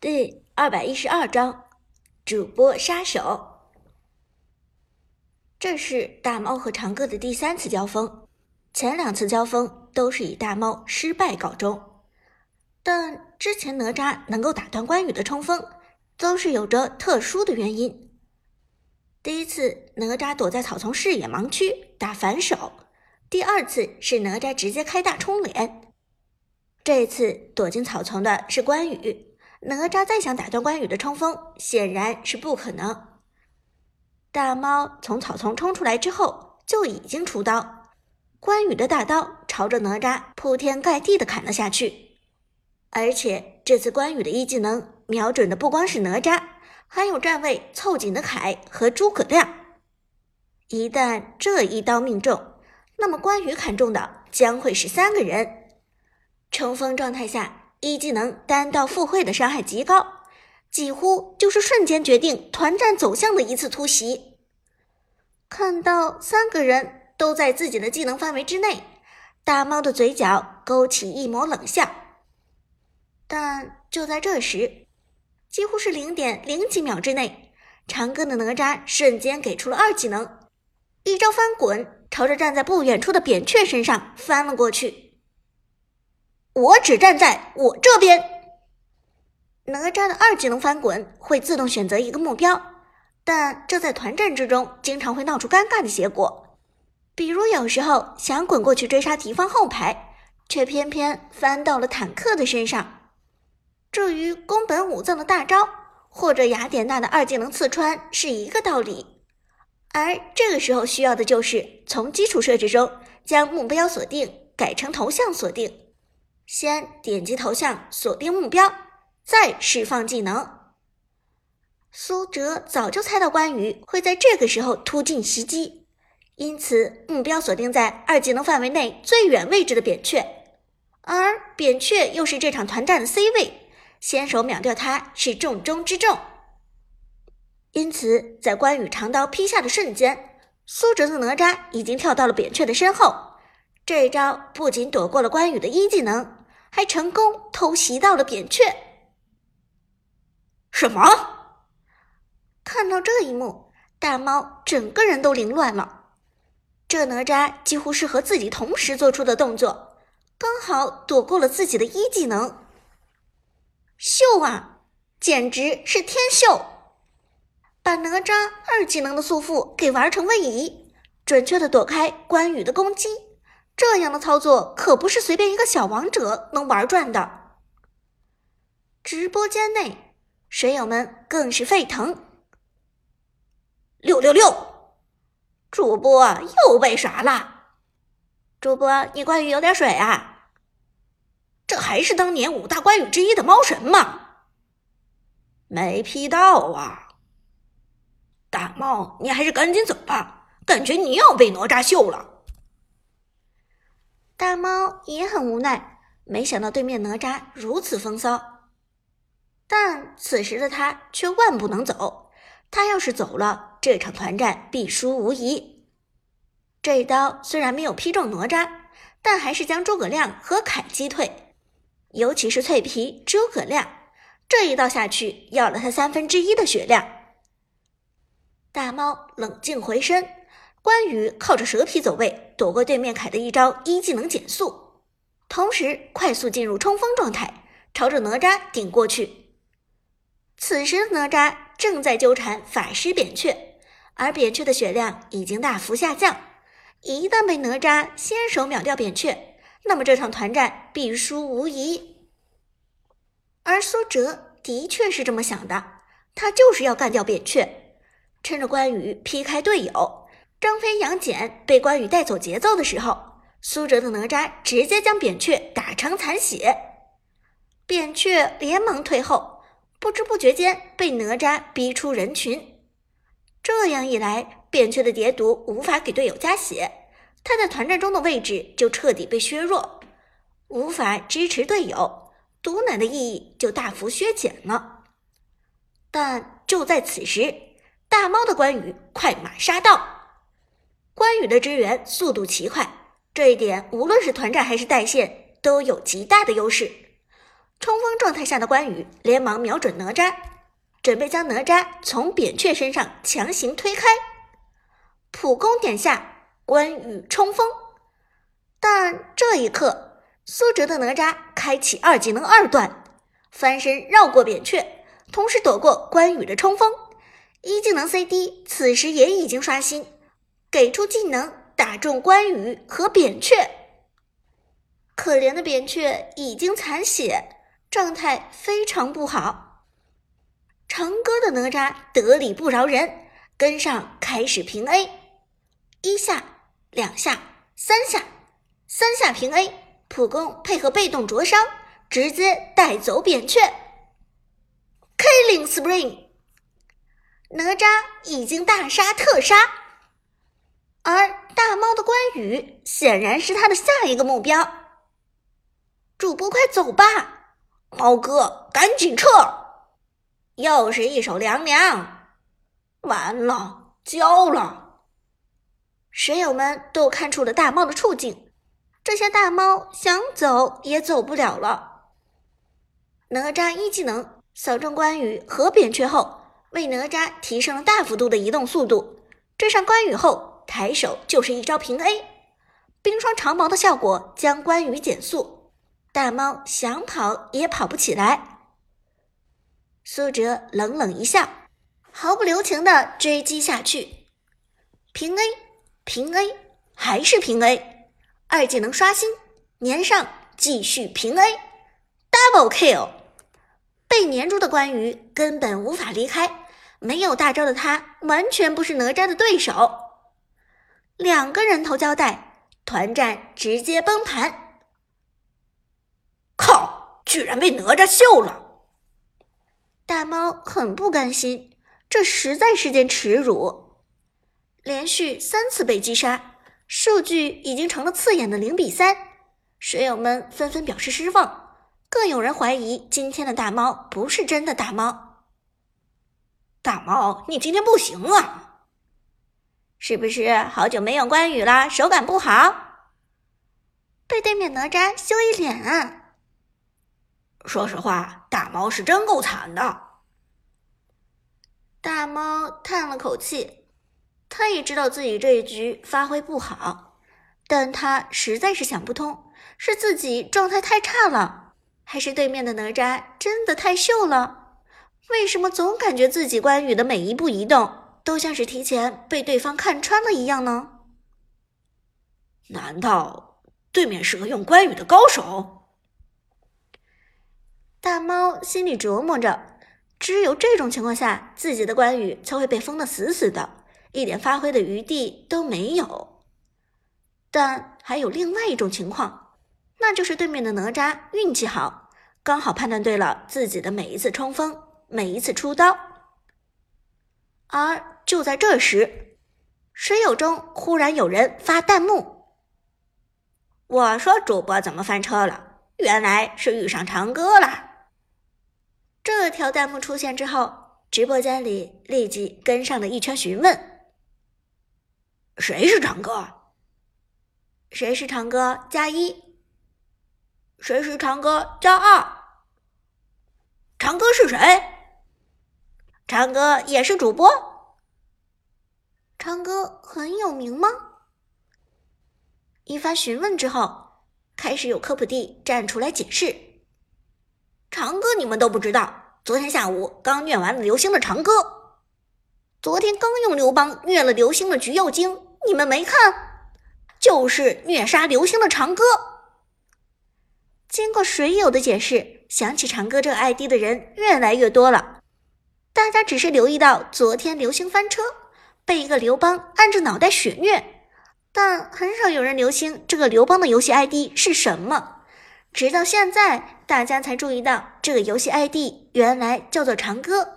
第二百一十二章，主播杀手。这是大猫和长歌的第三次交锋，前两次交锋都是以大猫失败告终。但之前哪吒能够打断关羽的冲锋，都是有着特殊的原因。第一次，哪吒躲在草丛视野盲区打反手；第二次是哪吒直接开大冲脸。这次躲进草丛的是关羽。哪吒再想打断关羽的冲锋，显然是不可能。大猫从草丛冲出来之后，就已经出刀，关羽的大刀朝着哪吒铺天盖地的砍了下去。而且这次关羽的一技能瞄准的不光是哪吒，还有站位凑紧的凯和诸葛亮。一旦这一刀命中，那么关羽砍中的将会是三个人。冲锋状态下。一技能单刀赴会的伤害极高，几乎就是瞬间决定团战走向的一次突袭。看到三个人都在自己的技能范围之内，大猫的嘴角勾起一抹冷笑。但就在这时，几乎是零点零几秒之内，长歌的哪吒瞬间给出了二技能，一招翻滚，朝着站在不远处的扁鹊身上翻了过去。我只站在我这边。哪吒的二技能翻滚会自动选择一个目标，但这在团战之中经常会闹出尴尬的结果。比如有时候想滚过去追杀敌方后排，却偏偏翻到了坦克的身上。至于宫本武藏的大招或者雅典娜的二技能刺穿是一个道理，而这个时候需要的就是从基础设置中将目标锁定改成头像锁定。先点击头像锁定目标，再释放技能。苏哲早就猜到关羽会在这个时候突进袭击，因此目标锁定在二技能范围内最远位置的扁鹊，而扁鹊又是这场团战的 C 位，先手秒掉他是重中之重。因此，在关羽长刀劈下的瞬间，苏哲的哪吒已经跳到了扁鹊的身后，这一招不仅躲过了关羽的一技能。还成功偷袭到了扁鹊。什么？看到这一幕，大猫整个人都凌乱了。这哪吒几乎是和自己同时做出的动作，刚好躲过了自己的一技能。秀啊，简直是天秀！把哪吒二技能的束缚给玩成位移，准确的躲开关羽的攻击。这样的操作可不是随便一个小王者能玩转的。直播间内，水友们更是沸腾。六六六，主播又被耍了！主播，你关羽有点水啊！这还是当年五大关羽之一的猫神吗？没 P 到啊！大猫，你还是赶紧走吧，感觉你要被哪吒秀了。大猫也很无奈，没想到对面哪吒如此风骚，但此时的他却万不能走。他要是走了，这场团战必输无疑。这一刀虽然没有劈中哪吒，但还是将诸葛亮和凯击退，尤其是脆皮诸葛亮，这一刀下去要了他三分之一的血量。大猫冷静回身。关羽靠着蛇皮走位，躲过对面凯的一招一技能减速，同时快速进入冲锋状态，朝着哪吒顶过去。此时哪吒正在纠缠法师扁鹊，而扁鹊的血量已经大幅下降，一旦被哪吒先手秒掉扁鹊，那么这场团战必输无疑。而苏哲的确是这么想的，他就是要干掉扁鹊，趁着关羽劈开队友。张飞、杨戬被关羽带走节奏的时候，苏哲的哪吒直接将扁鹊打成残血，扁鹊连忙退后，不知不觉间被哪吒逼出人群。这样一来，扁鹊的叠毒无法给队友加血，他在团战中的位置就彻底被削弱，无法支持队友，毒奶的意义就大幅削减了。但就在此时，大猫的关羽快马杀到。关羽的支援速度奇快，这一点无论是团战还是带线都有极大的优势。冲锋状态下的关羽连忙瞄准哪吒，准备将哪吒从扁鹊身上强行推开。普攻点下，关羽冲锋。但这一刻，苏哲的哪吒开启二技能二段，翻身绕过扁鹊，同时躲过关羽的冲锋。一技能 CD 此时也已经刷新，给出技能打中关羽和扁鹊。可怜的扁鹊已经残血。状态非常不好，长歌的哪吒得理不饶人，跟上开始平 A，一下、两下、三下，三下平 A，普攻配合被动灼伤，直接带走扁鹊，Killing Spring，哪吒已经大杀特杀，而大猫的关羽显然是他的下一个目标，主播快走吧。猫哥，赶紧撤！又是一手凉凉，完了，交了！水友们都看出了大猫的处境，这些大猫想走也走不了了。哪吒一技能扫中关羽和扁鹊后，为哪吒提升了大幅度的移动速度。追上关羽后，抬手就是一招平 A，冰霜长矛的效果将关羽减速。大猫想跑也跑不起来。苏哲冷冷一笑，毫不留情的追击下去，平 A，平 A，还是平 A，二技能刷新，粘上，继续平 A，double kill。被粘住的关羽根本无法离开，没有大招的他完全不是哪吒的对手。两个人头交代，团战直接崩盘。靠！居然被哪吒秀了！大猫很不甘心，这实在是件耻辱。连续三次被击杀，数据已经成了刺眼的零比三。水友们纷纷表示失望，更有人怀疑今天的大猫不是真的大猫。大猫，你今天不行啊！是不是好久没用关羽啦，手感不好？被对面哪吒秀一脸啊！说实话，大猫是真够惨的。大猫叹了口气，他也知道自己这一局发挥不好，但他实在是想不通，是自己状态太差了，还是对面的哪吒真的太秀了？为什么总感觉自己关羽的每一步移动都像是提前被对方看穿了一样呢？难道对面是个用关羽的高手？大猫心里琢磨着，只有这种情况下，自己的关羽才会被封的死死的，一点发挥的余地都没有。但还有另外一种情况，那就是对面的哪吒运气好，刚好判断对了自己的每一次冲锋，每一次出刀。而就在这时，水友中忽然有人发弹幕：“我说主播怎么翻车了？原来是遇上长歌了。”这条弹幕出现之后，直播间里立即跟上了一圈询问：“谁是长歌？谁是长歌？加一？谁是长歌？加二？长歌是谁？长歌也是主播？长歌很有名吗？”一番询问之后，开始有科普帝站出来解释。长歌你们都不知道，昨天下午刚虐完了流星的长歌，昨天刚用刘邦虐了流星的橘右京，你们没看？就是虐杀流星的长歌。经过水友的解释，想起长歌这 ID 的人越来越多了。大家只是留意到昨天流星翻车，被一个刘邦按着脑袋血虐，但很少有人留心这个刘邦的游戏 ID 是什么。直到现在，大家才注意到这个游戏 ID 原来叫做长歌。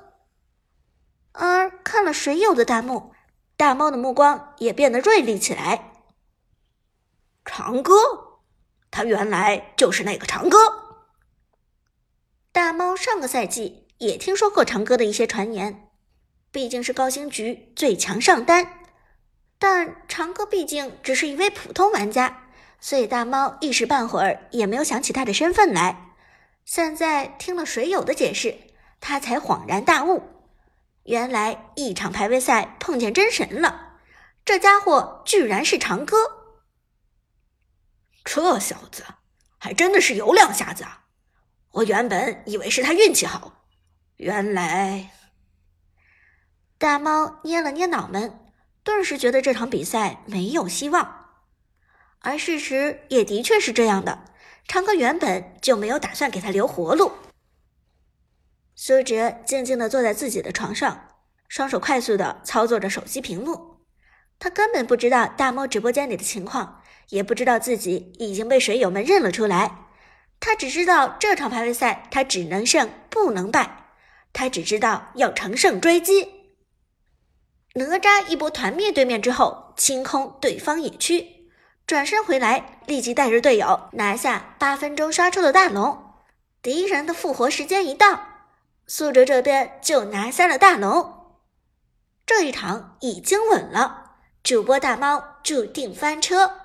而看了水友的弹幕，大猫的目光也变得锐利起来。长歌，他原来就是那个长歌。大猫上个赛季也听说过长歌的一些传言，毕竟是高星局最强上单，但长歌毕竟只是一位普通玩家。所以大猫一时半会儿也没有想起他的身份来，现在听了水友的解释，他才恍然大悟，原来一场排位赛碰见真神了，这家伙居然是长歌。这小子还真的是有两下子啊！我原本以为是他运气好，原来……大猫捏了捏脑门，顿时觉得这场比赛没有希望。而事实也的确是这样的，长歌原本就没有打算给他留活路。苏哲静静的坐在自己的床上，双手快速的操作着手机屏幕。他根本不知道大猫直播间里的情况。也不知道自己已经被水友们认了出来，他只知道这场排位赛他只能胜不能败，他只知道要乘胜追击。哪吒一波团灭对面之后，清空对方野区，转身回来，立即带着队友拿下八分钟刷出的大龙。敌人的复活时间一到，苏哲这边就拿下了大龙。这一场已经稳了，主播大猫注定翻车。